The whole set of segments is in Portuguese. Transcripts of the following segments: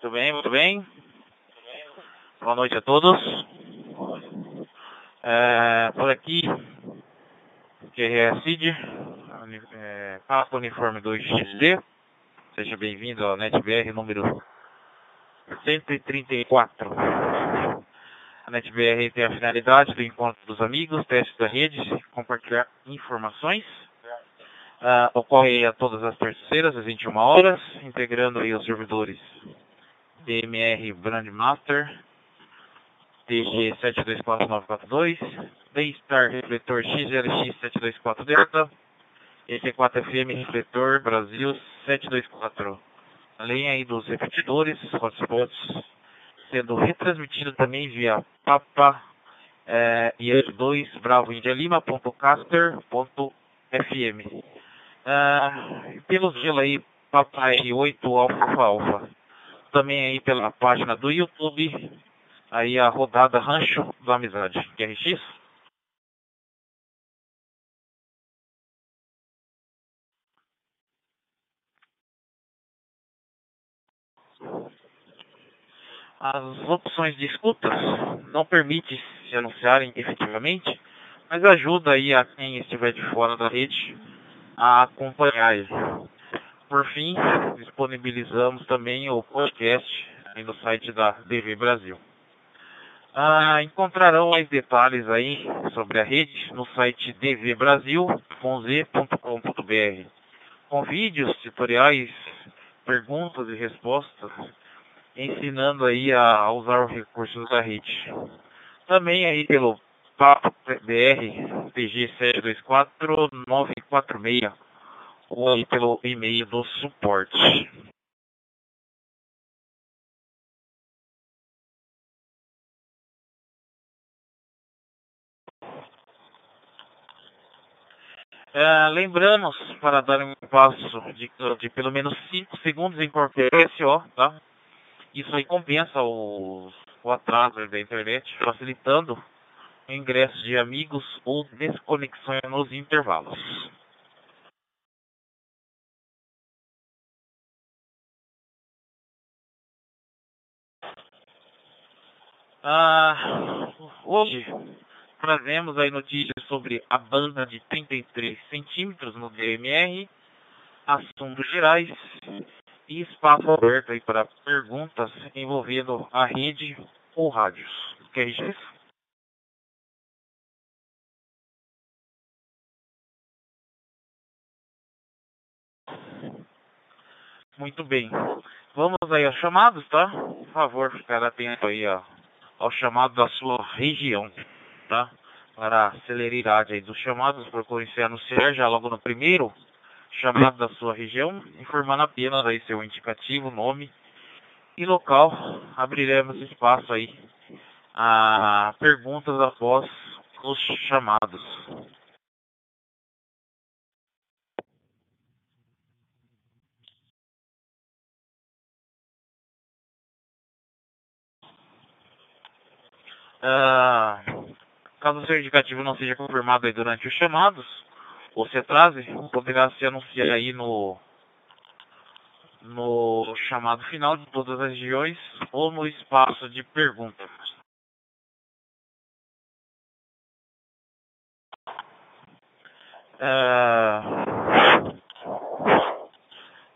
Muito bem, muito bem. Boa noite a todos. É, por aqui, QRE CID, é, Papa Uniforme 2XD. Seja bem-vindo ao NetBR número 134. A NetBR tem a finalidade do encontro dos amigos, teste da rede, compartilhar informações. Uh, ocorre a todas as terceiras, às 21 horas, integrando aí os servidores DMR Brandmaster, TG724942, Daystar Refletor XLX724 Delta, EC4FM Refletor Brasil 724. Além aí dos repetidores, hotspots, sendo retransmitido também via Papa é, eh, 2 Bravo India Lima.caster.fm. Ah, pelo gelo aí, Papai 8 Alfa Alfa. Também aí pela página do YouTube, aí a rodada Rancho da Amizade, QRX. As opções de escutas não permitem se anunciarem efetivamente, mas ajuda aí a quem estiver de fora da rede a acompanhar. Por fim, disponibilizamos também o podcast no site da DV Brasil. Ah, encontrarão mais detalhes aí sobre a rede no site dvbrasil.com.br com vídeos, tutoriais, perguntas e respostas, ensinando aí a usar os recursos da rede. Também aí pelo Papo BR PG 724946 ou pelo e-mail do suporte. É, lembramos para dar um passo de, de pelo menos 5 segundos em qualquer SO, tá? Isso aí compensa o, o atraso da internet, facilitando ingresso de amigos ou desconexões nos intervalos. Ah, hoje trazemos aí notícias sobre a banda de 33 centímetros no DMR, assuntos gerais e espaço aberto aí para perguntas envolvendo a rede ou rádios. Quer isso? Muito bem. Vamos aí aos chamados, tá? Por favor, ficar atento aí ó, ao chamado da sua região, tá? Para a celeridade aí dos chamados, procure se anunciar já logo no primeiro chamado da sua região, informando apenas aí seu indicativo, nome e local. Abriremos espaço aí a perguntas após os chamados. Ah, caso o seu indicativo não seja confirmado durante os chamados, ou se atrase, poderá se anunciar aí no, no chamado final de todas as regiões ou no espaço de perguntas. Ah,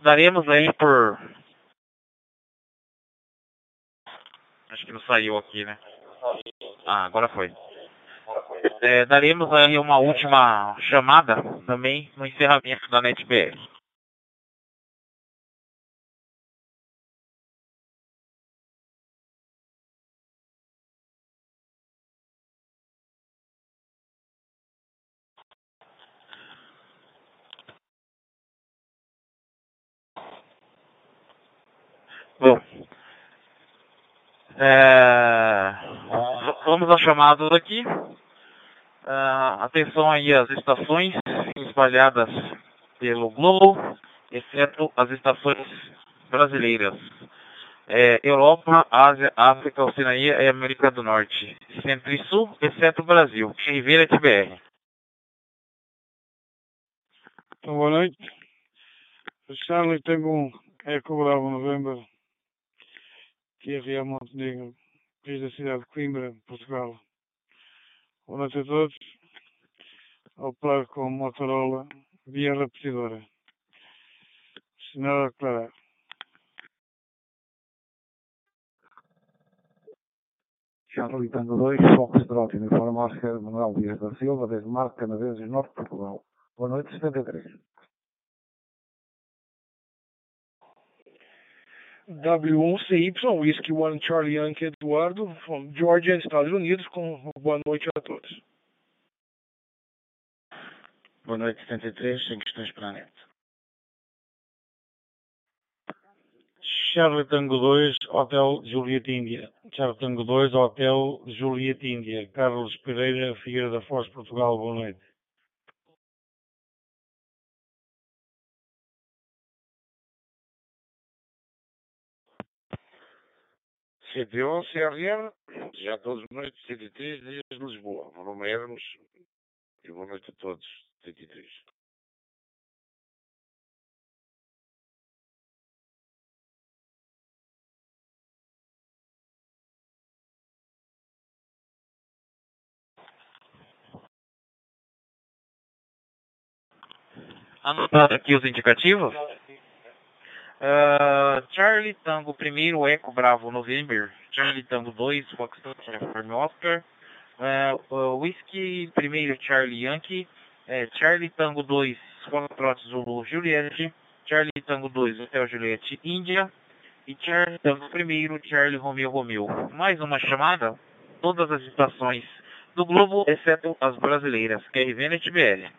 daremos aí por. Acho que não saiu aqui, né? Ah, agora foi. É, daremos aí uma última chamada também no encerramento da NetBR. Bom, é, vamos aos chamados aqui. Uh, atenção aí às estações espalhadas pelo globo, exceto as estações brasileiras. É, Europa, Ásia, África, Oceania e América do Norte. Centro e Sul, exceto Brasil. Ribeira TBR. Então, boa noite. Charlie, tenho um Eco Bravo November QRA Montenegro, desde a cidade de Coimbra, Portugal. Boa noite a todos. Operar com Motorola via repetidora. Sinal a declarar. Charlie Tango 2, Foxtrot, uniforme Oscar Manuel Dias da Silva, desde Mar Canadenses, Norte de Portugal. Boa noite, 73. W1CY, Whisky One Charlie Yankee Eduardo, from Georgia, Estados Unidos, com boa noite a todos. Boa noite, 73, sem questões para a net. Charlie Tango 2, Hotel Juliet Índia. Charlie Tango 2, Hotel Juliet Índia. Carlos Pereira, Figueira da Foz, Portugal. Boa noite. CPO, CRR, já todos noites, 73 dias de Lisboa. Meu nome é Hermes e boa noite a todos, 73. Anotado aqui os indicativos. Uh, Charlie Tango primeiro, Eco Bravo November. Charlie Tango 2, Foxtrot Uniforme Oscar. Uh, uh, Whisky primeiro, Charlie Yankee. Uh, Charlie Tango 2, Foxtrot Zulu Juliette. Charlie Tango 2, Hotel Juliette Índia. E Charlie Tango primeiro, Charlie Romeo Romeo. Mais uma chamada. Todas as estações do Globo, exceto as brasileiras, QRV NetBR.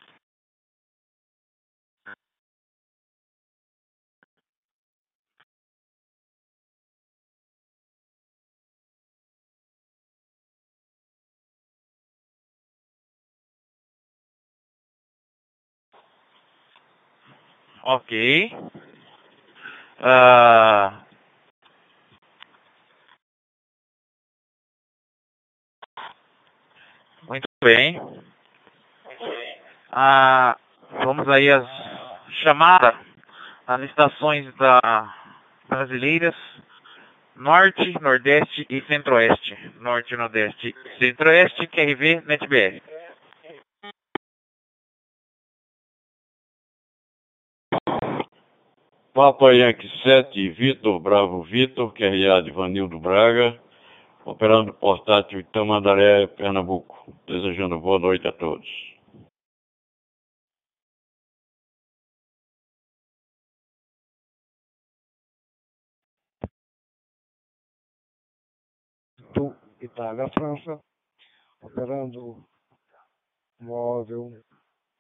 Ok. Ah, muito bem. Ah, vamos aí às chamadas, as estações da brasileiras Norte, Nordeste e Centro-Oeste. Norte, Nordeste e Centro-Oeste, QRV, NetBR. Papa Yankee 7, Vitor Bravo Vitor, QRA de Vanildo Braga, operando portátil Itamandaré, Pernambuco. Desejando boa noite a todos. Tu, Itália, França, operando móvel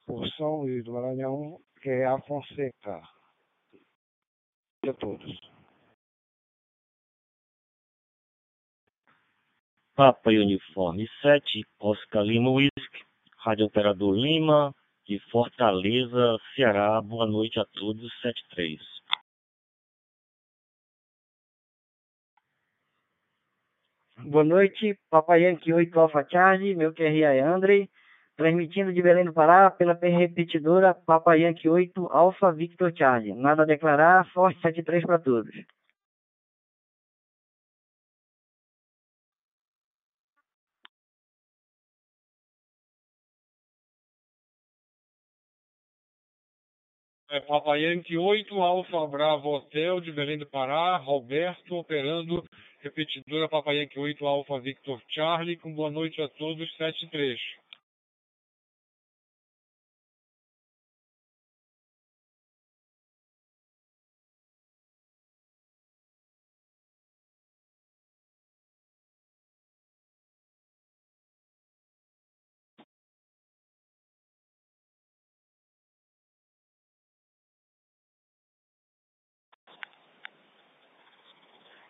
Porção e do Maranhão, que é Fonseca. A todos. Papa Uniforme 7, Oscar Lima Whisky, Rádio Operador Lima, de Fortaleza, Ceará. Boa noite a todos, 73. Boa noite, Papai Yankee 8 Alpha Charlie, meu QRA é André, transmitindo de Belém do Pará pela repetidora Papai Yankee 8 Alpha Victor Charlie. Nada a declarar, forte 73 para todos. É, Papa Yankee 8, Alfa Bravo Hotel de Belém do Pará, Roberto operando repetidora Papa Yankee 8, Alfa Victor Charlie, com boa noite a todos, 73.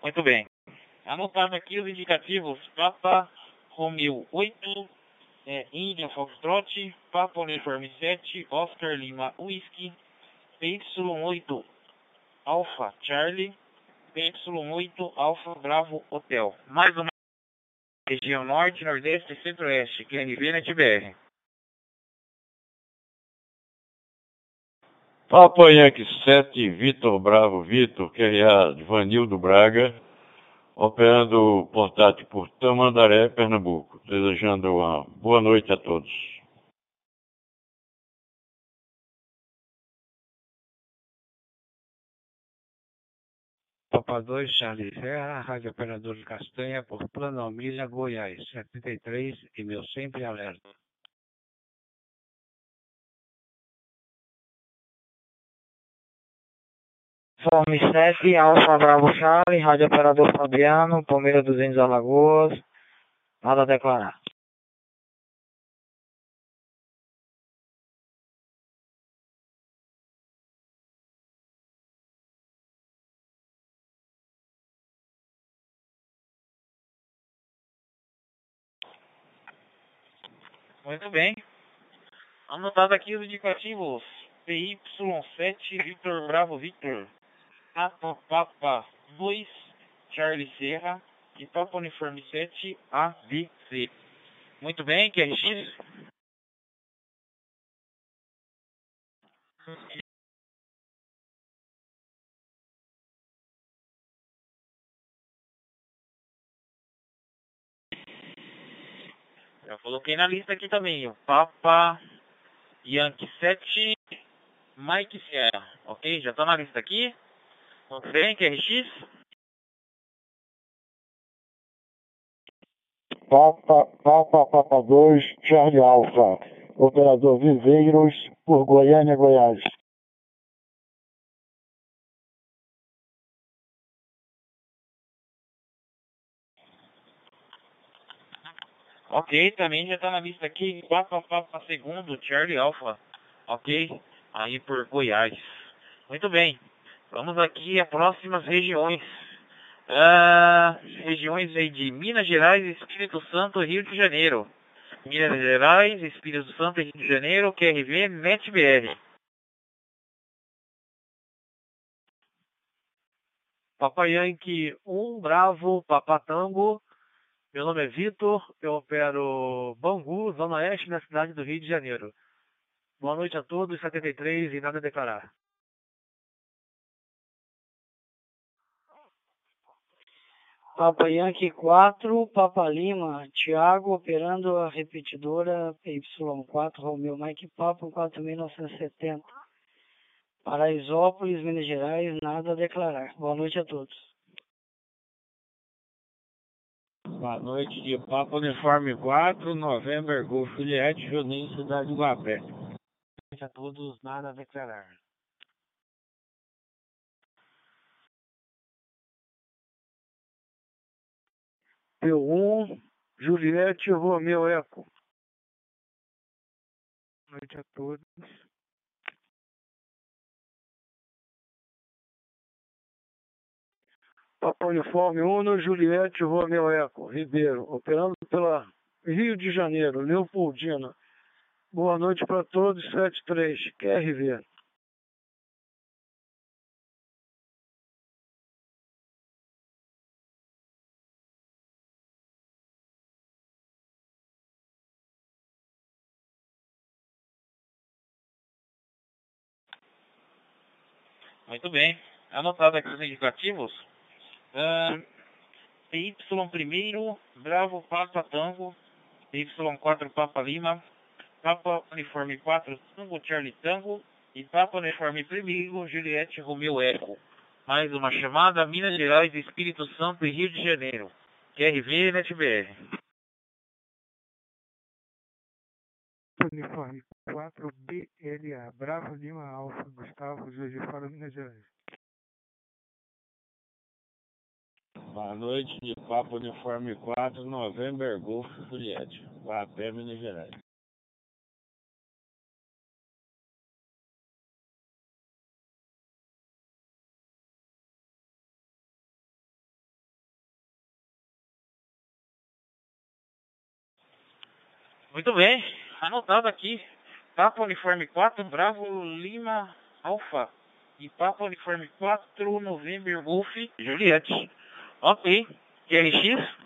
Muito bem. Anotado aqui os indicativos Papa Romeo 8, é, Índia Foxtrot, Papa Uniforme 7, Oscar Lima Whisky, PY8 Alpha Charlie, PY8 Alpha Bravo Hotel. Mais uma região norte, nordeste e centro-oeste, QNV NetBR. Papa Yankee 7, Vitor Bravo Vitor, QRA de Vanildo Braga, operando o portátil por Tamandaré, Pernambuco. Desejando uma boa noite a todos. Papa 2, Charlie Serra, Rádio Operador de Castanha, por Planalmilha, Goiás, 73, e meu sempre alerta. Forme 7, Alfa Bravo Charlie, Rádio Operador Fabiano, Palmeira 200 Alagoas, nada a declarar. Muito bem. Anotado aqui os indicativos. PY7 Victor Bravo Victor. Papa Papa 2 Charlie Serra. E Papa Uniforme 7 ABC. Muito bem, QRX. Já coloquei na lista aqui também, o Papa Yankee 7 Mike Sierra, ok? Já tá na lista aqui. Muito bem, QRX. Papa, Papa, Papa 2, Charlie Alfa, operador Viveiros, por Goiânia, Goiás. Ok, também já tá na lista aqui. Papa, Papa segundo, Charlie Alpha, ok? Aí por Goiás. Muito bem. Vamos aqui às próximas regiões. Ah, regiões de Minas Gerais, Espírito Santo, Rio de Janeiro. Minas Gerais, Espírito Santo, Rio de Janeiro, QRV, NetBR. Papa Yankee 1, Bravo, Papa Tango. Meu nome é Vitor, eu opero Bangu, Zona Oeste, na cidade do Rio de Janeiro. Boa noite a todos, 73 e nada a declarar. Papa Yankee 4, Papa Lima, Thiago, operando a repetidora Y4, Romeu Mike Papa 4970. Paraisópolis, Minas Gerais, nada a declarar. Boa noite a todos. Boa noite de Papa Uniforme 4, November Golf Juliette, Juninho, Cidade de Guapé. Boa noite a todos, nada a declarar. P1, Juliette Romeu Eco. Boa noite a todos. Papa Uniforme 1, Juliette Romeu Eco, Ribeiro, operando pela Rio de Janeiro, Leopoldina. Boa noite para todos, 73, QRV. Muito bem. Anotado aqui os indicativos. PY primeiro, Bravo Papa Tango, PY4 Papa Lima, Papa Uniforme 4 Tango Charlie Tango e Papa Uniforme primeiro Juliette Romeu Eco. Mais uma chamada Minas Gerais, Espírito Santo e Rio de Janeiro. QRV NetBR. Uniforme 4 BLA, Bravo Lima Alfa, Gustavo, Juiz de Fora, Minas Gerais. Boa noite de Papa Uniforme 4, November Golf Juliette, Guapé, Minas Gerais. Muito bem. Anotado aqui. Papa Uniforme 4, Bravo Lima Alfa. E Papa Uniforme 4, November Golf Juliette. Ok. QRX.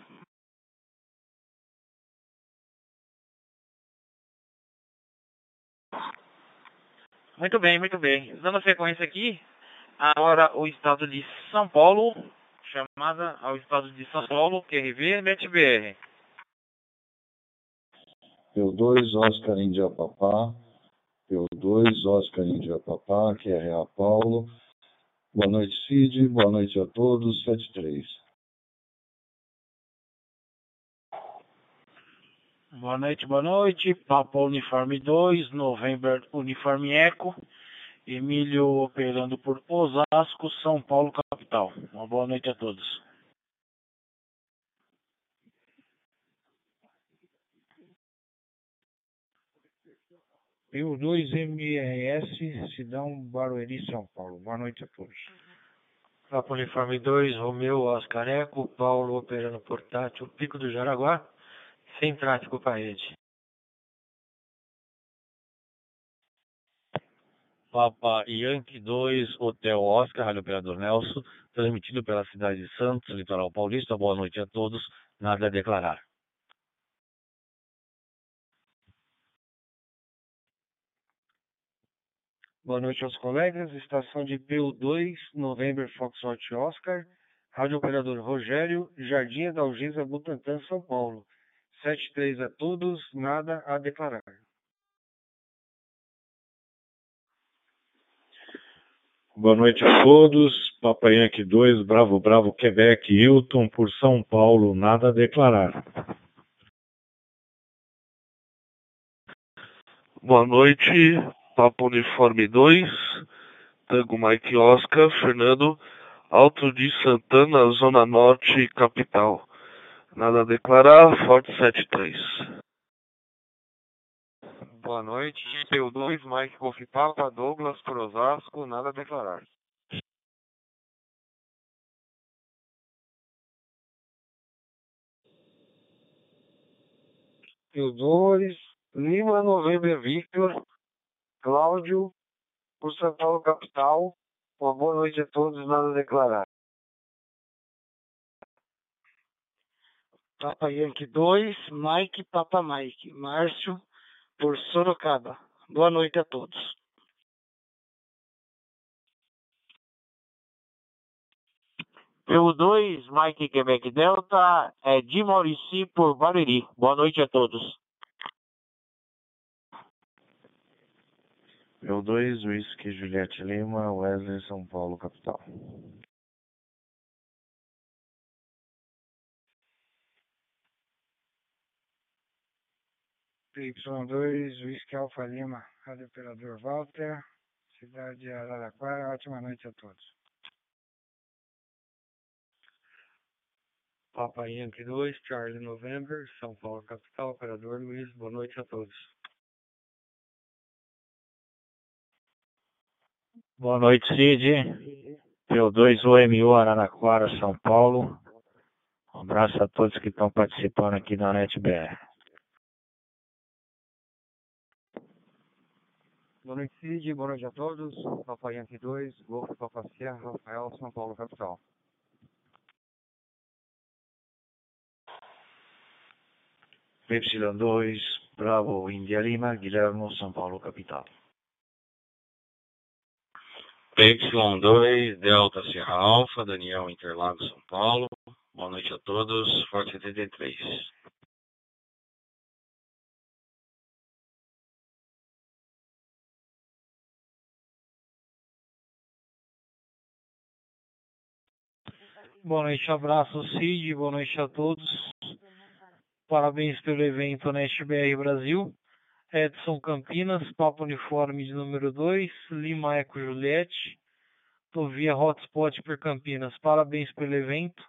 Muito bem, muito bem. Dando sequência aqui, agora o estado de São Paulo, chamada ao estado de São Paulo, QRV, NetBR. P2 Oscar Índia Papá, P2 Oscar Índia Papá, QRA Paulo. Boa noite, Cid. Boa noite a todos. 73. Boa noite, boa noite. Papa Uniforme 2, November Uniforme Eco. Emílio operando por Osasco, São Paulo, capital. Uma boa noite a todos. Eu 2 MRS, Cidão Barueri, São Paulo. Boa noite a todos. Papa Uniforme 2, Romeu, Oscar Eco, Paulo operando portátil, Pico do Jaraguá, sem tráfego para rede. Papa Yankee 2, Hotel Oscar, Rádio Operador Nelson, transmitido pela cidade de Santos, litoral paulista. Boa noite a todos, nada a declarar. Boa noite aos colegas. Estação de PU2, November Foxtrot Oscar. Rádio Operador Rogério, Jardim da Algisa, Butantã, São Paulo. 73 a todos, nada a declarar. Boa noite a todos. Papa Yankee 2, Bravo Bravo, Quebec, Hilton, por São Paulo, nada a declarar. Boa noite, Papa Uniforme 2, Tango Mike Oscar, Fernando, Alto de Santana, Zona Norte, capital. Nada a declarar, Forte 73. Boa noite, PU2, Mike Golf Papa, Douglas, por Osasco, nada a declarar. PU2, Lima, November Victor, Cláudio, por São Paulo, capital. Uma boa noite a todos, nada a declarar. Papa Yankee 2, Mike, Papa Mike, Márcio, por Sorocaba. Boa noite a todos. Pelo 2, Mike Quebec Delta, é de Maurici por Barueri. Boa noite a todos. Eu 2, Whisky Juliette Lima, Wesley, São Paulo, capital. PY2, Whisky Alfa Lima, Rádio Operador Walter, cidade de Araraquara. Ótima noite a todos. Papa Yankee 2, Charlie November, São Paulo, capital, operador Luiz. Boa noite a todos. Boa noite, Cid. P2 OMU Araraquara, São Paulo. Um abraço a todos que estão participando aqui da NetBR. Boa noite, Cid. Boa noite a todos. Papa Yankee 2, Golfo Papa Sierra, Rafael, São Paulo, capital. Y2, Bravo India Lima, Guilherme, São Paulo, capital. PY2, Delta Serra Alfa, Daniel Interlagos, São Paulo. Boa noite a todos, Forte 73. Boa noite, abraço Cid, boa noite a todos. Parabéns pelo evento NetBR Brasil. Edson Campinas, Papo Uniforme de número 2, Lima Eco Juliette. Tô via Hotspot por Campinas. Parabéns pelo evento.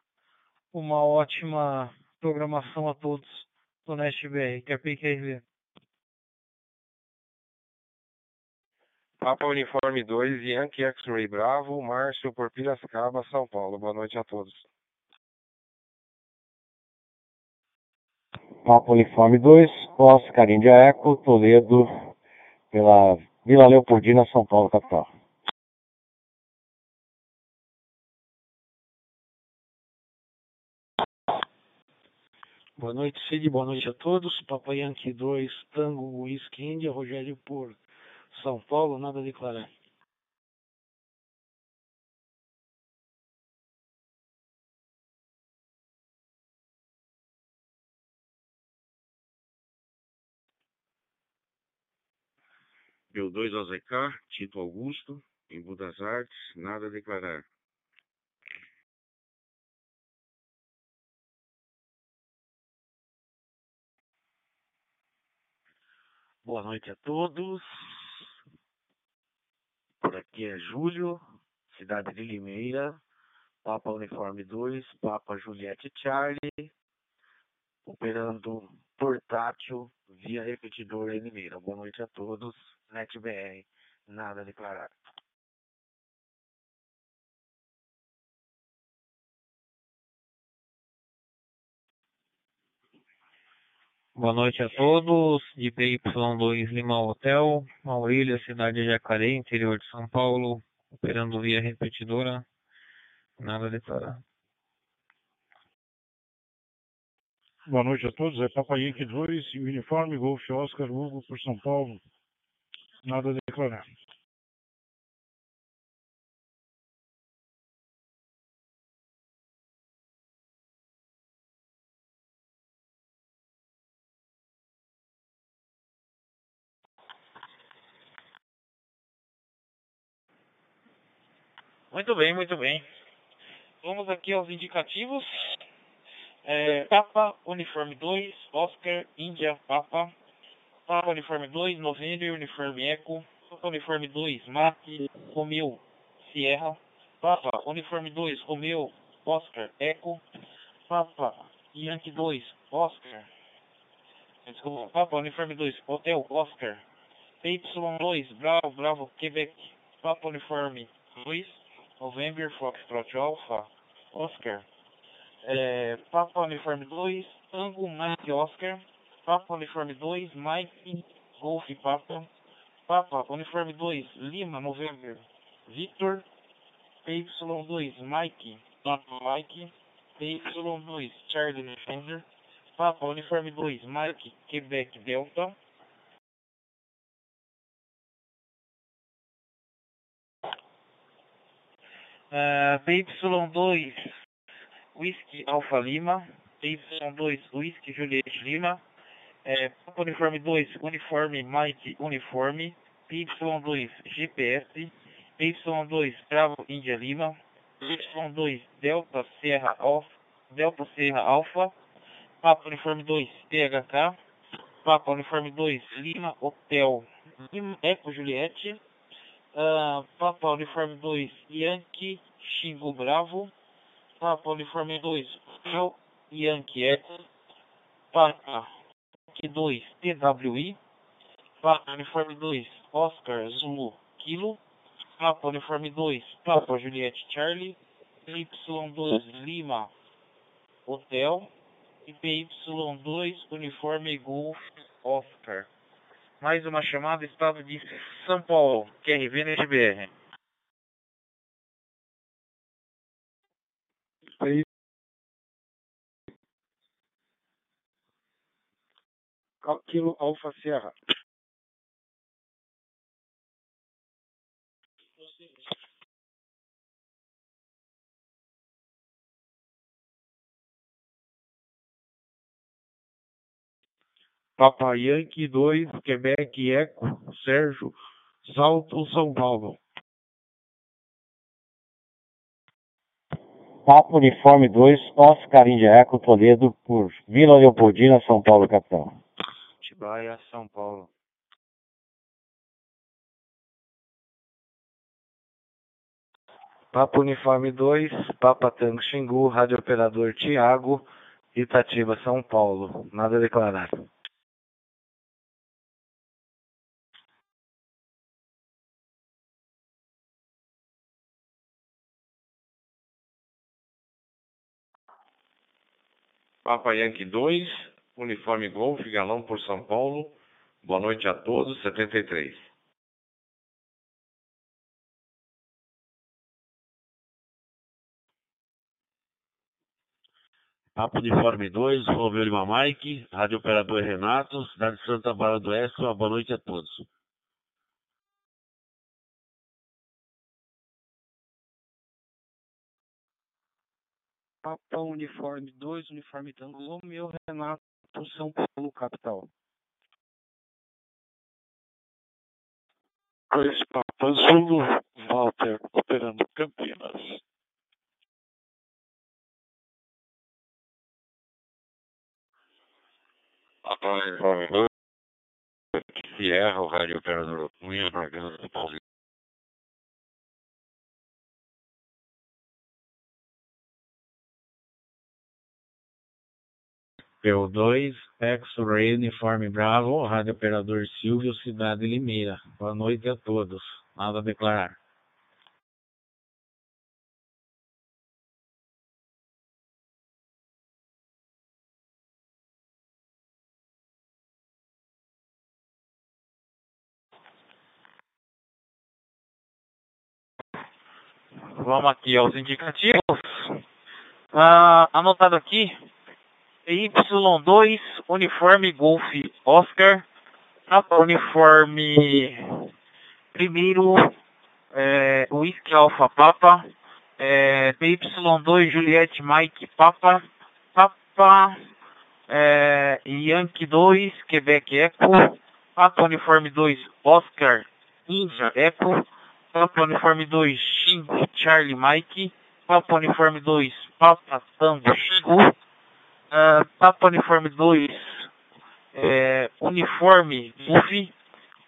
Uma ótima programação a todos do NetBR. Quer PQRV. Papa Uniforme 2, Yankee X-Ray Bravo, Márcio por Piracicaba, São Paulo. Boa noite a todos. Papa Uniforme 2, Oscar India Eco, Toledo, pela Vila Leopoldina, São Paulo, capital. Boa noite, Cid. Boa noite a todos. Papa Yankee 2, Tango Whisky India, Rogério por São Paulo, nada a declarar. P2 OZK, Tito Augusto, em Budas Artes, nada a declarar. Boa noite a todos. Por aqui é Júlio, cidade de Limeira, Papa Uniforme 2, Papa Juliette Charlie, operando portátil via repetidor em Limeira. Boa noite a todos. NetBR, nada a declarar. Boa noite a todos, de PY2 Lima Hotel, Maurília, cidade de Jacaré, interior de São Paulo, operando via repetidora, nada a declarar. Boa noite a todos, é Papa Yankee 2, uniforme Golf Oscar Hugo por São Paulo, nada a declarar. Muito bem, muito bem. Vamos aqui aos indicativos. É, Papa, Uniforme 2, Oscar, Índia, Papa. Papa, Uniforme 2, November, Uniforme Eco. Uniforme 2, Mate, Romeu, Sierra. Papa, Uniforme 2, Romeu, Oscar, Eco. Papa, Yankee 2, Oscar. Desculpa, Papa, Uniforme 2, Hotel, Oscar. PY2, Bravo, Bravo, Quebec. Papa, Uniforme 2, November, Foxtrot Alpha, Oscar. É, Papa Uniforme 2, Tango, Mike, Oscar. Papa Uniforme 2, Mike, Golf, Papa. Papa Uniforme 2, Lima, November, Victor. PY2, Mike, Papa, Mike. PY2, Charlie, Defender. Papa Uniforme 2, Mike, Quebec, Delta. Uh, PY2 Whisky Alfa Lima, PY2 Whisky Juliette Lima, é, Uniforme 2 Uniforme Mike Uniforme, PY2 GPS, PY2 Bravo Índia Lima, PY2 Delta Serra Alfa, Delta Serra Alfa, Papa Uniforme 2 THK, Papa Uniforme 2 Lima Hotel Lima Eco Juliette, Uh, Papa Uniforme 2, Yankee, Xingu Bravo. Papa Uniforme 2, Fel, Yankee Echo. Papa 2, TWI. Papa Uniforme 2, Oscar Zulu Kilo. Papa Uniforme 2, Papa Juliette Charlie. PY2, Lima Hotel. E PY2, Uniforme Golf Oscar. Mais uma chamada, estado de São Paulo, QRV NetBR. Aí, Kilo Alfa Sierra. Papa Yankee 2, Quebec Eco, Sérgio, Salto, São Paulo. Papa Uniforme 2, Oscar Índia Eco, Toledo, por Vila Leopoldina, São Paulo, capital. Tibaia, São Paulo. Papa Uniforme 2, Papa Tango Xingu, Rádio Operador Tiago, Itatiba, São Paulo. Nada a declarar. Papa Yankee 2, Uniforme Golf, Galão por São Paulo. Boa noite a todos, 73. Papa Uniforme 2, Romeu Lima Mike, Rádio Operador Renato, cidade de Santa Bárbara do Oeste, uma boa noite a todos. Papa Uniforme 2, Uniforme Tango Romeu, Renato, por São Paulo, capital. Dois Papa Zulu, Walter, operando Campinas. Ah, Papai, é. Sierra, o Rádio Operador Cunha, Bragantino, Paulo PO2, X-Ray Uniforme Bravo, Rádio Operador Silvio, Cidade Limeira. Boa noite a todos. Nada a declarar. Vamos aqui aos indicativos. Ah, anotado aqui Y2, uniforme Golf Oscar, uniforme primeiro, é, Whisky Alpha Papa, é, PY2 Juliette Mike Papa, Papa, é, Yankee 2 Quebec Echo, Papa Uniforme 2 Oscar India Echo, Papa Uniforme 2 Xingu Charlie Mike, Papa Uniforme 2 Papa Tango Xingu, Uh, Papa Uniforme 2, é, Uniforme Buff,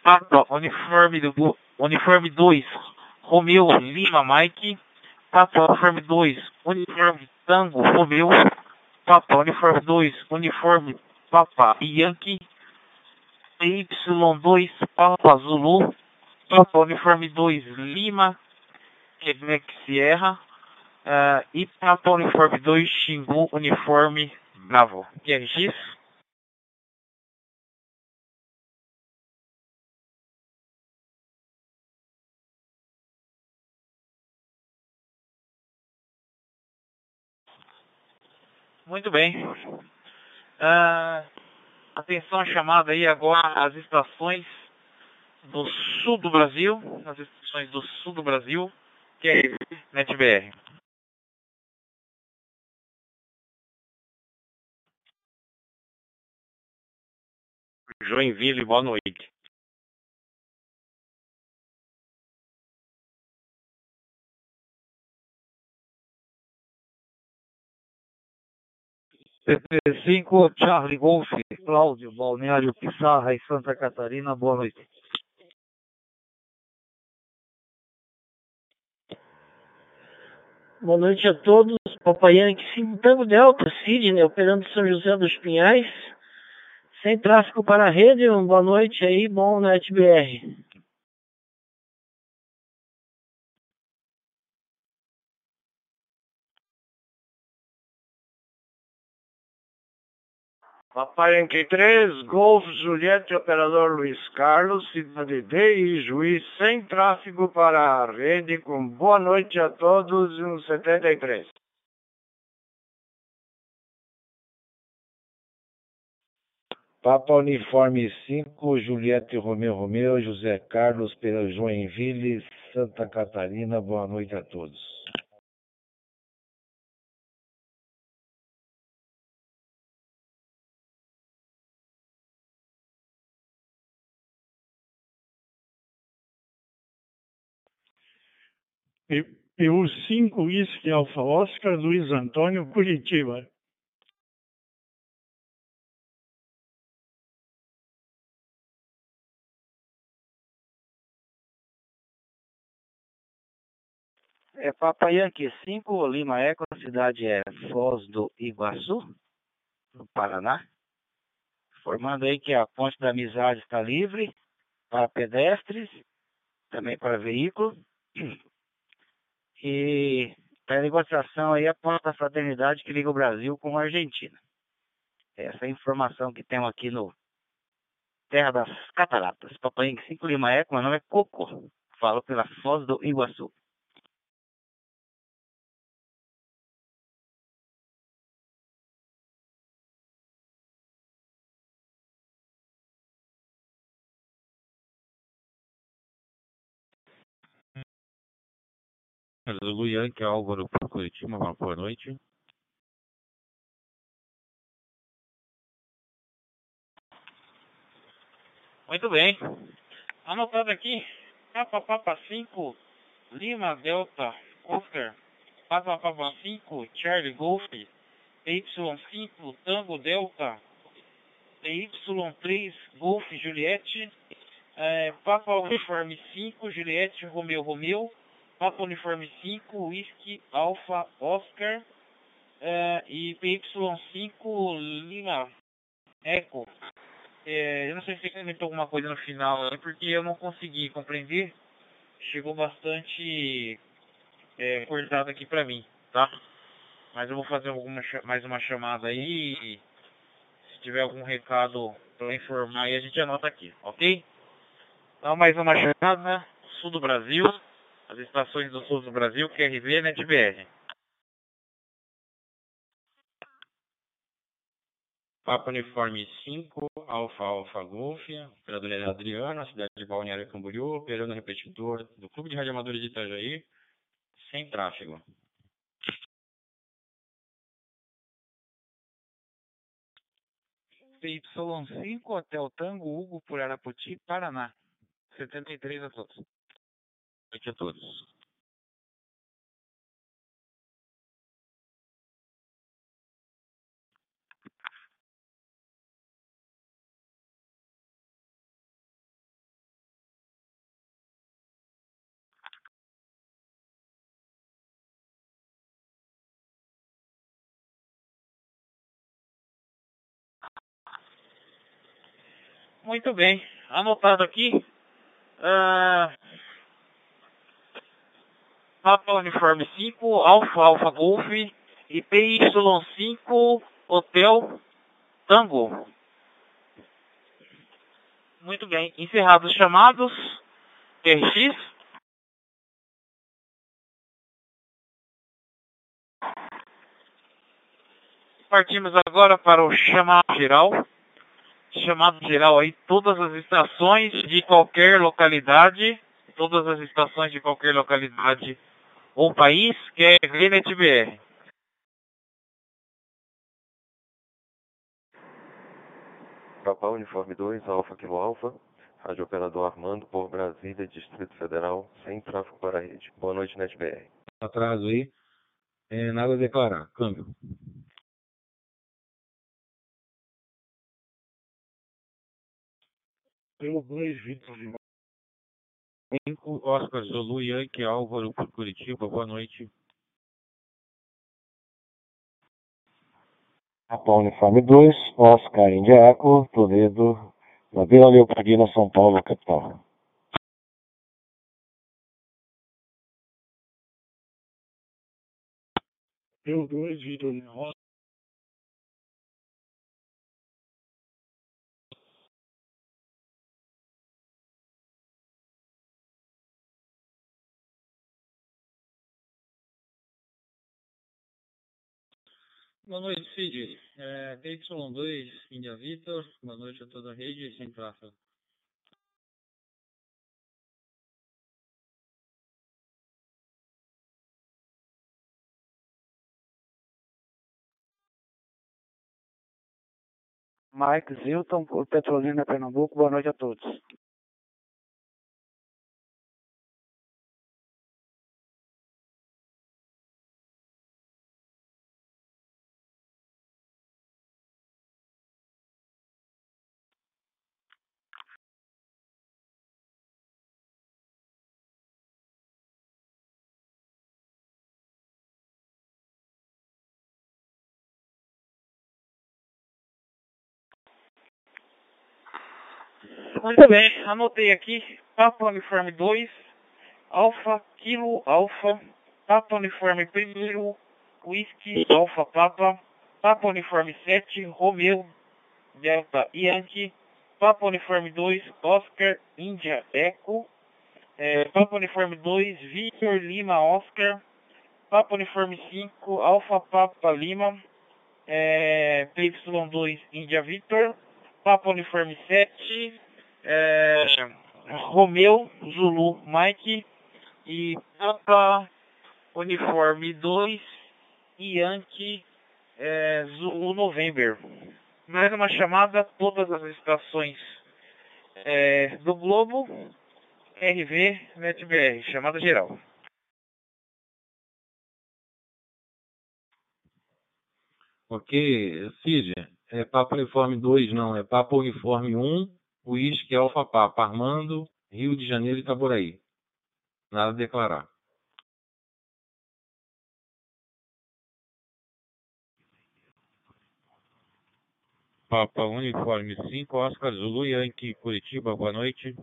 Papa Uniforme, do, uniforme 2, Romeu Lima Mike, Papa Uniforme 2, Uniforme Tango Romeu, Papa Uniforme 2, Uniforme Papa Yankee, Y2, Papa Zulu, Papa Uniforme 2, Lima, Quebec Sierra, uh, e Papa Uniforme 2, Xingu Uniforme Bravo. QRX. Muito bem. Uh, atenção chamada aí agora às estações do sul do Brasil, as estações do sul do Brasil, que é NetBR. Joinville, boa noite. PP5, Charlie Golf, Cláudio, Balneário Pissarra e Santa Catarina, boa noite. Boa noite a todos. Papai Yankee 5 Tango Delta, Sidney, operando São José dos Pinhais. Sem tráfego para a rede, uma boa noite aí, bom NetBR. Papai Yankee 3, Golf Juliette, operador Luiz Carlos, Cidade D e Juiz, sem tráfego para a rede, com boa noite a todos, um 73. Papa Uniforme 5, Juliette Romeu Romeu, José Carlos pela Joinville, Santa Catarina. Boa noite a todos. PU5 Whisky Alfa Oscar, Luiz Antônio, Curitiba. É Papa Yankee 5, Lima Eco, a cidade é Foz do Iguaçu, no Paraná. Informando aí que a ponte da amizade está livre para pedestres, também para veículos. E para negociação aí a ponte da fraternidade que liga o Brasil com a Argentina. Essa é a informação que temos aqui no Terra das Cataratas. Papai Yankee 5, Lima Eco, meu nome é Coco. Falo pela Foz do Iguaçu. Zulu Yankee Álvaro por Curitiba, uma boa noite. Muito bem. Anotado aqui, Papa Papa 5, Lima Delta Oscar, Papa Papa 5, Charlie Golf, PY5, Tango Delta, PY3, Golf Juliette, é, Papa Uniforme 5, Juliette Romeo Romeo, Papa Uniforme 5, Whisky Alpha Oscar é, e PY5 Lima Echo. É, eu não sei se você comentou alguma coisa no final, porque eu não consegui compreender. Chegou bastante é, cortado aqui pra mim, tá? Mas eu vou fazer alguma, mais uma chamada aí se tiver algum recado para informar aí a gente anota aqui, ok? Então mais uma chamada? Sul do Brasil, as estações do sul do Brasil, QRV, NetBR. Papa Uniforme 5, Alfa Alfa Golf, operador Adriano, cidade de Balneário Camboriú, operando repetidor do Clube de Radioamadores de Itajaí, sem tráfego. PY5, Hotel Tango, Hugo, por Araputi, Paraná. 73 a todos. Noite a todos. Muito bem, anotado aqui. Uh, Papa Uniforme 5, Alfa Alfa Golf e PY5 Hotel Tango. Muito bem, encerrados os chamados. TRX. Partimos agora para o chamado geral chamado geral aí todas as estações de qualquer localidade, todas as estações de qualquer localidade ou país, que é VNetBR. Papa Uniforme 2, Alfa Kilo Alfa, Rádio Operador Armando por Brasília, Distrito Federal, sem tráfego para a rede. Boa noite, NetBR. Atraso aí, é, nada a declarar, câmbio. pelo 2 Vitor de 5, Oscar Zulu, Yankee Álvaro por Curitiba, boa noite. Papa Uniforme 2, Oscar Indiaco, Toledo, na Vila Leopoldina, São Paulo, capital. Pelo 2 Vitor Rosa. Boa noite, Cid. É, DY2, Índia Vitor. Boa noite a toda a rede sem tráfego. Mike Zilton, Petrolina, Pernambuco. Boa noite a todos. Muito bem, anotei aqui, Papa Uniforme 2, Alfa, Kilo, Alfa, Papa Uniforme 1, Whisky, Alfa, Papa, Papa Uniforme 7, Romeo, Delta, Yankee, Papa Uniforme 2, Oscar, Índia, Echo, é, Papa Uniforme 2, Victor, Lima, Oscar, Papa Uniforme 5, Alfa, Papa, Lima, é, PY2, Índia, Victor, Papa Uniforme 7, é, Romeu, Zulu, Mike e Papa Uniforme 2 e Yankee é, Zulu November. Mais uma chamada, todas as estações é, do Globo RV NetBR, chamada geral. Ok, Cid, é Papa Uniforme 2 não, é Papa Uniforme 1, Whisky Alfa Papa, Armando, Rio de Janeiro e Itaboraí. Nada a declarar. Papa Uniforme 5, Oscar Zulu Yankee, Curitiba, boa noite.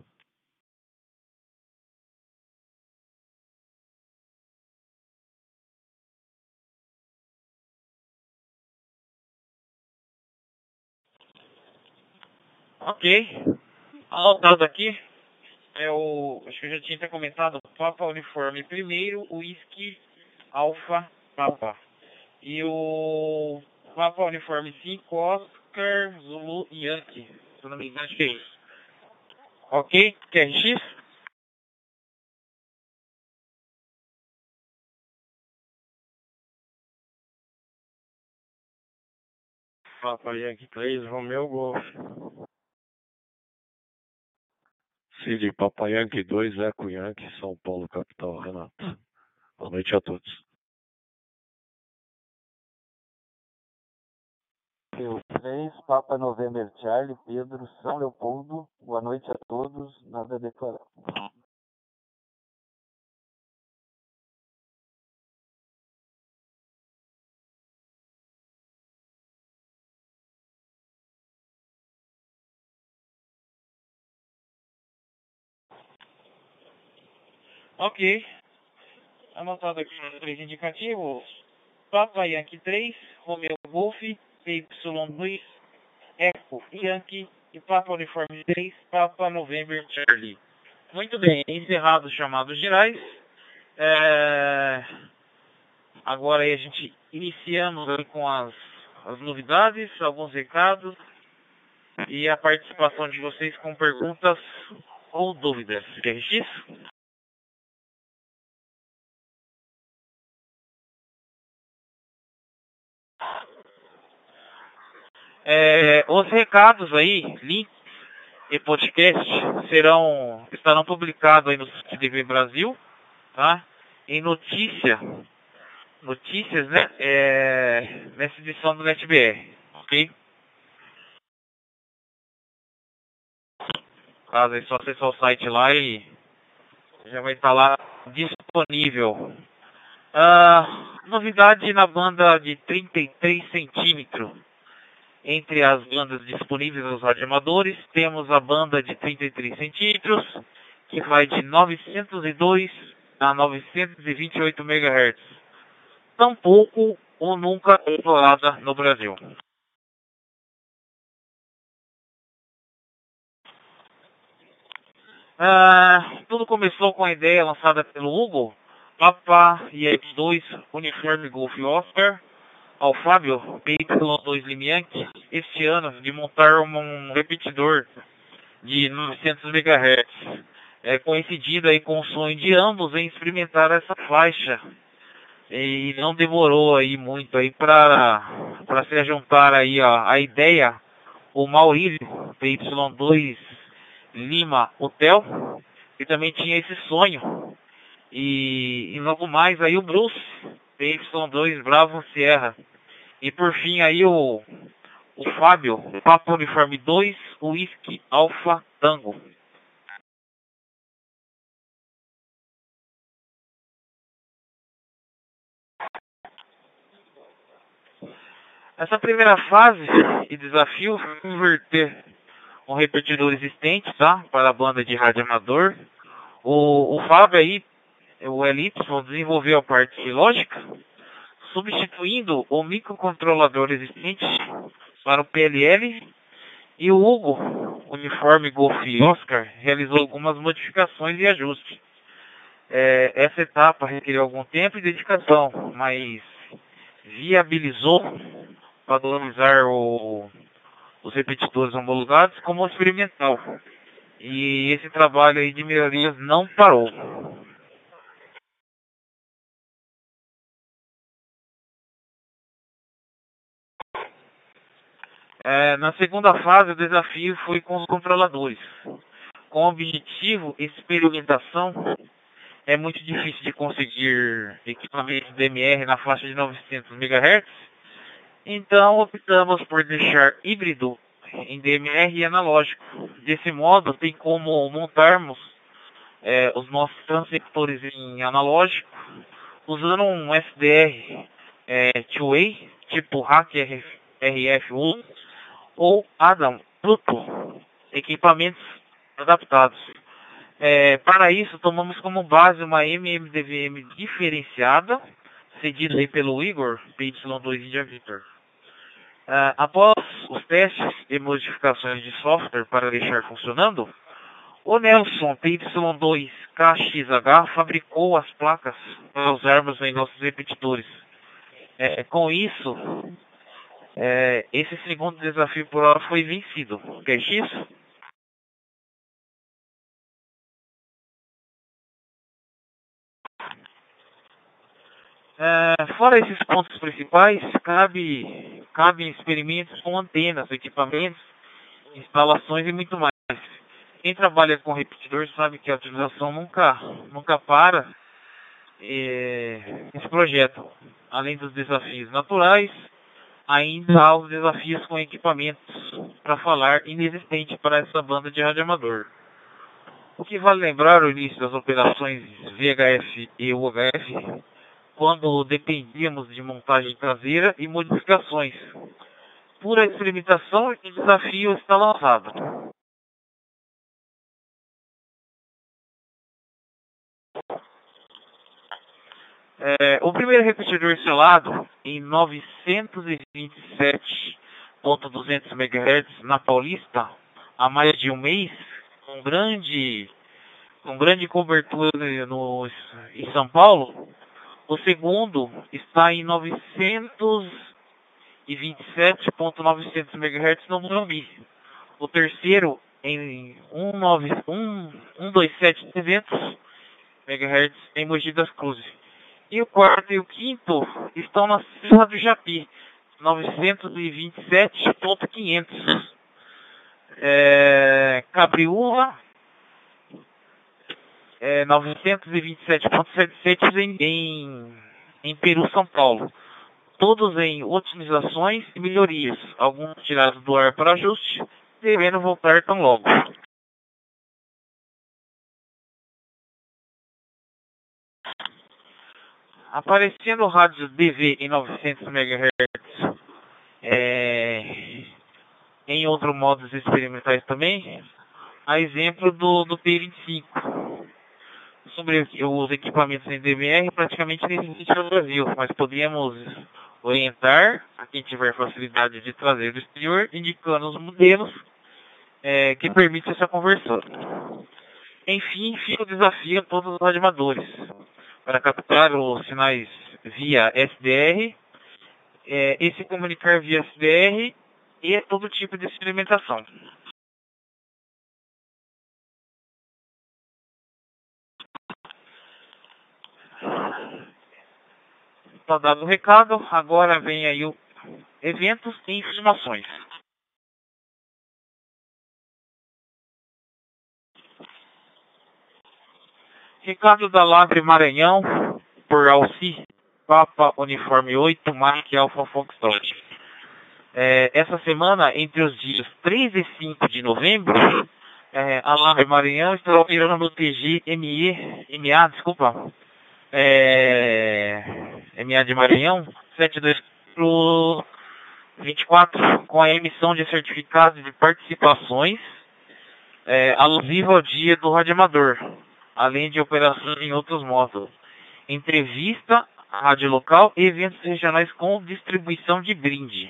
Ok. Anotado aqui, é o. Acho que eu já tinha até comentado, Papa Uniforme primeiro, Whisky Alpha Papa. E o Papa Uniforme 5, Oscar Zulu Yankee. Se eu não me engano, acho que é isso. Ok? QRX? Papa Yankee 3, Romeu Golf. Cid, Papa Yankee 2, Eco Yankee, São Paulo, capital, Renato. Boa noite a todos. Eu 3, Papa November Charlie, Pedro, São Leopoldo. Boa noite a todos, nada a declarar. Ok. Anotado aqui os três indicativos. Papa Yankee 3, Romeo Golf, PY2, Echo Yankee e Papa Uniforme 3, Papa November Charlie. Muito bem, encerrados os chamados gerais. É... Agora a gente iniciamos com as, as novidades, alguns recados e a participação de vocês com perguntas ou dúvidas. QRX? É, os recados aí, links e podcast serão estarão publicados aí no CDB Brasil, tá? Em notícia, notícias, né? É, nessa edição do NetBR, ok? Caso é só acessar o site lá e já vai estar lá disponível. Ah, novidade na banda de 33 centímetros entre as bandas disponíveis aos radioamadores, temos a banda de 33 centímetros, que vai de 902 a 928 MHz. Tão pouco ou nunca explorada no Brasil. Ah, tudo começou com a ideia lançada pelo Hugo, Papa IX2 Uniforme Golf Oscar, ao Fábio PY2 Limianque este ano de montar um repetidor de 900 MHz. É coincidido aí com o sonho de ambos em experimentar essa faixa. E não demorou aí muito aí para para se juntar aí ó, a ideia o Maurílio PY2 Lima Hotel que também tinha esse sonho. E, e logo mais aí o Bruce PY2 Bravo Sierra. E por fim aí o, o Fábio, Papa Uniforme 2, Whisky Alpha Tango. Essa primeira fase e desafio foi converter um repetidor existente, tá? Para a banda de rádio amador. O, o Fábio aí, o Elite, desenvolveu a parte lógica, substituindo o microcontrolador existente para o PLL e o Hugo, uniforme Golf Oscar, realizou algumas modificações e ajustes. É, essa etapa requeriu algum tempo e dedicação, mas viabilizou padronizar o, os repetidores homologados como experimental. E esse trabalho de melhorias não parou. É, na segunda fase, o desafio foi com os controladores. com objetivo experimentação, é muito difícil de conseguir equipamentos DMR na faixa de 900 MHz, então optamos por deixar híbrido em DMR e analógico. Desse modo, tem como montarmos é, os nossos transceptores em analógico usando um SDR é, two-way, tipo Hack RF1 ou Adam Pluto, equipamentos adaptados. É, para isso, tomamos como base uma MMDVM diferenciada, cedida aí pelo Igor, PY2 India Victor. Uh, após os testes e modificações de software para deixar funcionando, o Nelson PY2KXH fabricou as placas para usarmos em nossos repetidores. É, com isso, é, esse segundo desafio por hora foi vencido. Que é isso? É, fora esses pontos principais, cabe, cabe experimentos com antenas, equipamentos, instalações e muito mais. Quem trabalha com repetidor sabe que a utilização nunca, nunca para é, esse projeto. Além dos desafios naturais, ainda há os desafios com equipamentos, para falar, inexistente para essa banda de radioamador. O que vale lembrar o início das operações VHF e UHF quando dependíamos de montagem traseira e modificações. Pura experimentação e desafio está lançado. É, o primeiro repetidor selado em 927.200 MHz na Paulista há mais de um mês, com grande, com grande cobertura no, em São Paulo, o segundo está em 927.900 MHz no Morumbi. O terceiro em 127.300 MHz em Mogi das Cruzes. E o quarto e o quinto estão na Serra do Japi, 927.500. É, Cabriúva, é, 927.77 em, em, em Peru, São Paulo. Todos em otimizações e melhorias, alguns tirados do ar para ajuste, devendo voltar tão logo. Aparecendo rádio DV em 900 MHz é, em outros modos experimentais também, a exemplo do, do P25 sobre os equipamentos em DMR praticamente não existe no Brasil, mas podemos orientar a quem tiver facilidade de trazer do exterior, indicando os modelos é, que permitem essa conversão. Enfim, fica o desafio a todos os animadores para captar os sinais via SDR é, e se comunicar via SDR e todo tipo de experimentação. Está dado o recado, agora vem aí o eventos e informações. Recado da Lavre Maranhão, por Alci, Papa Uniforme 8, Mike Alpha Foxtrot. É, essa semana, entre os dias 3 e 5 de novembro, é, a Lavre Maranhão estará operando no TG ME, MA, desculpa, é, MA de Maranhão, 7224, com a emissão de certificados de participações é, alusivo ao dia do radioamador, além de operações em outros módulos. Entrevista, rádio local e eventos regionais com distribuição de brinde.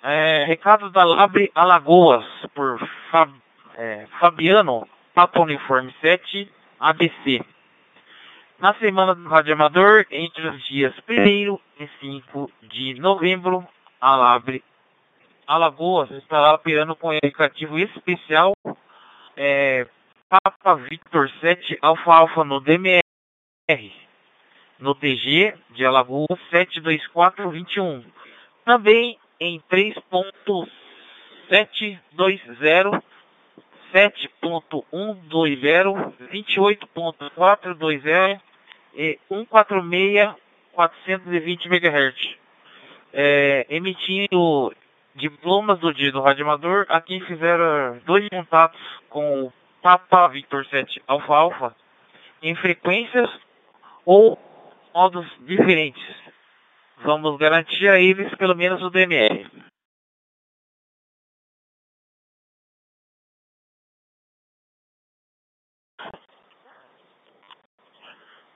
É, recado da Labre Alagoas, por Fab, é, Fabiano, Papa Uniforme 7, ABC. Na semana do Rádio Amador, entre os dias 1 e 5 de novembro, a Labre Alagoas estará operando com o aplicativo especial é, Papa Victor 7 Alfa Alfa no DMR, no TG de Alagoas 72421 também em 3.720, 7.120, 28.420 e 146 420 MHz. É, emitindo diplomas do dia do a quem fizeram dois contatos com o Papa Victor 7 Alfa Alfa em frequências ou modos diferentes. Vamos garantir a eles pelo menos o DMR.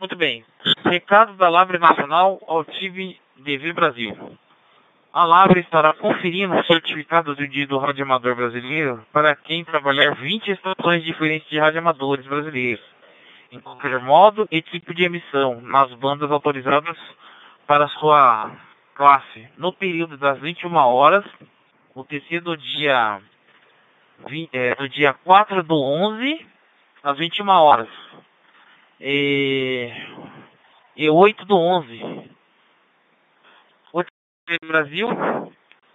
Muito bem. Recado da Labre Nacional ao time DV Brasil. A Labre estará conferindo o certificado do dia do radioamador brasileiro para quem trabalhar 20 estações diferentes de radioamadores brasileiros, em qualquer modo e tipo de emissão, nas bandas autorizadas para sua classe, no período das 21 horas, tecido do dia, 20, é, do dia 4 do 11, às 21 horas. E, e 8 do 11. Brasil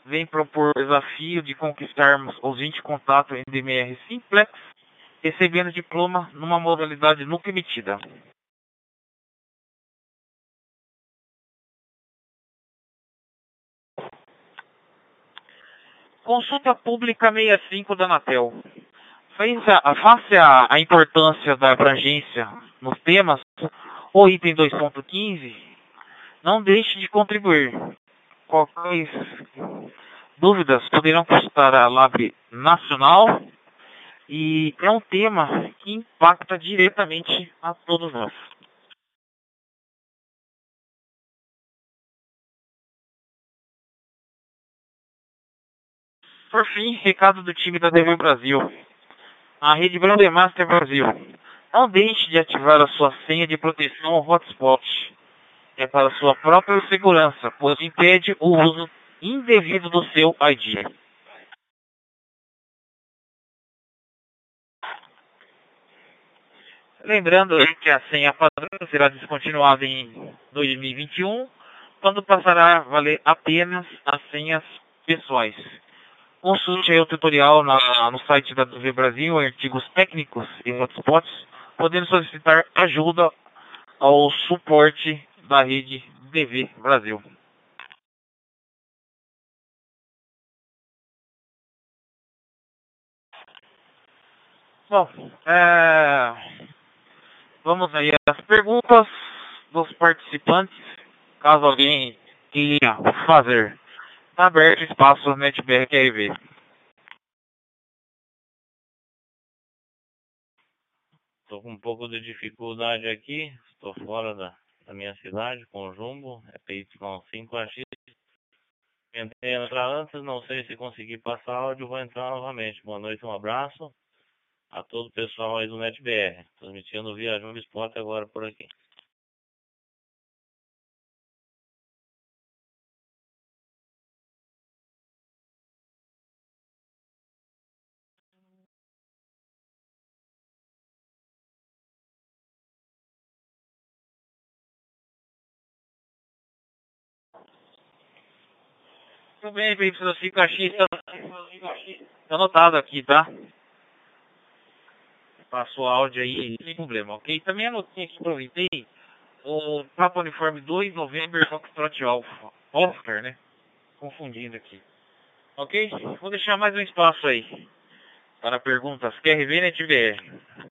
vem propor o desafio de conquistarmos os 20 contatos em DMR Simplex, recebendo diploma numa modalidade nunca emitida. Consulta Pública 65 da Anatel. Face a, a importância da abrangência nos temas, o item 2.15, não deixe de contribuir. Qualquer dúvidas poderão consultar a Lab Nacional e é um tema que impacta diretamente a todos nós. Por fim, recado do time da TV Brasil. A rede Brandemaster Brasil não deixe de ativar a sua senha de proteção ao hotspot. É para sua própria segurança, pois impede o uso indevido do seu ID. Lembrando que a senha padrão será descontinuada em 2021, quando passará a valer apenas as senhas pessoais. Consulte o tutorial na, no site da DV Brasil, artigos técnicos e hotspots podendo solicitar ajuda ao suporte da rede DV Brasil. Bom, é... vamos aí às perguntas dos participantes, caso alguém queira fazer. Está aberto espaço NetBR QRV. Estou com um pouco de dificuldade aqui, estou fora da, da minha cidade, com Jumbo, é PY5AX. Tentei entrar antes, não sei se consegui passar áudio, vou entrar novamente. Boa noite, um abraço a todo o pessoal aí do NetBR, transmitindo via Jumbo Sport agora por aqui. Tudo bem, PY5 Caxias. Tá anotado aqui, tá? Passou áudio aí, sem problema, ok? Também anotei aqui, aproveitei o Papa Uniforme 2, November, Foxtrot Alpha. Oscar, né? Confundindo aqui. Ok? Vou deixar mais um espaço aí para perguntas QRV NetBR.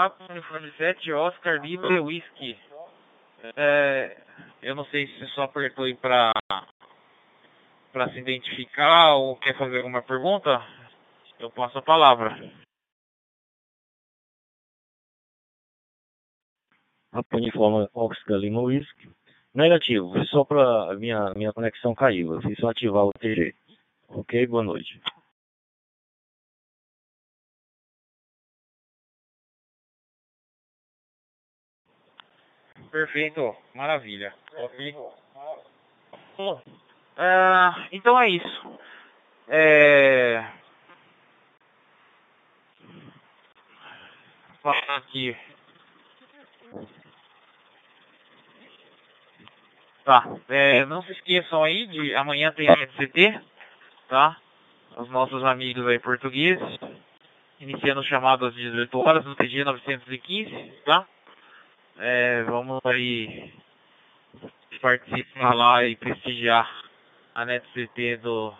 Papa Uniforme 7, Oscar Lima Whisky. É, eu não sei se só apertou aí pra, pra se identificar ou quer fazer alguma pergunta. Eu passo a palavra. Papa Uniforme Oscar Lima Whisky. Negativo, só pra minha, minha conexão caiu. Eu fiz só ativar o TG. Ok, boa noite. Perfeito, maravilha. Ok. Bom, ah, então é isso. É... Falar aqui. Tá, é, não se esqueçam aí de amanhã tem a CT, tá? Os nossos amigos aí portugueses, iniciando chamado às 18 horas no TG 915, tá? É, vamos aí participar lá e prestigiar a NetCT do,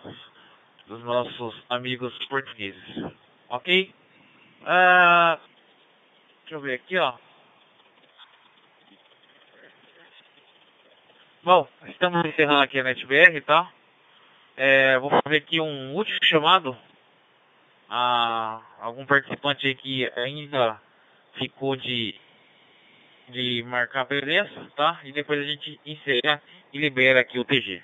dos nossos amigos portugueses. Ok? Ah, deixa eu ver aqui, ó. Bom, estamos encerrando aqui a NetBR, tá? É, vou fazer aqui um último chamado a algum participante que ainda ficou de de marcar a presença, tá? E depois a gente encerra e libera aqui o TG.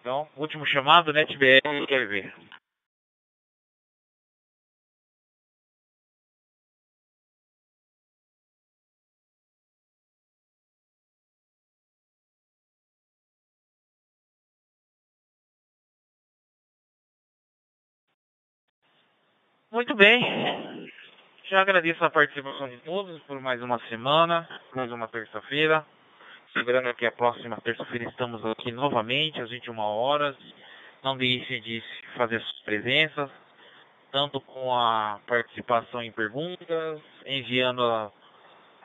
Então, último chamado, NetBR, quer ver. Muito bem. Já agradeço a participação de todos por mais uma semana, mais uma terça-feira. Lembrando que a próxima terça-feira estamos aqui novamente às 21 horas. Não deixe de fazer suas presenças, tanto com a participação em perguntas, enviando a,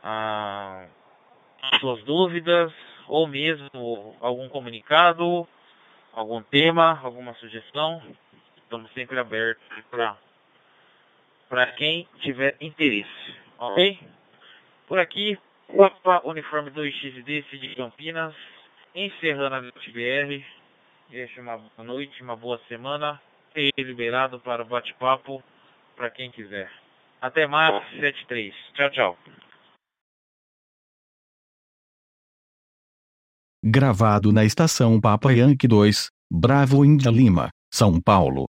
a, suas dúvidas, ou mesmo algum comunicado, algum tema, alguma sugestão. Estamos sempre abertos para para quem tiver interesse, ok? Por aqui, Papa Uniforme 2XD de Campinas, encerrando a NetBR. Deixa uma boa noite, uma boa semana e liberado para o bate-papo para quem quiser. Até mais, 73. Tchau, tchau. Gravado na estação Papa Yankee 2, Bravo Índia Lima, São Paulo.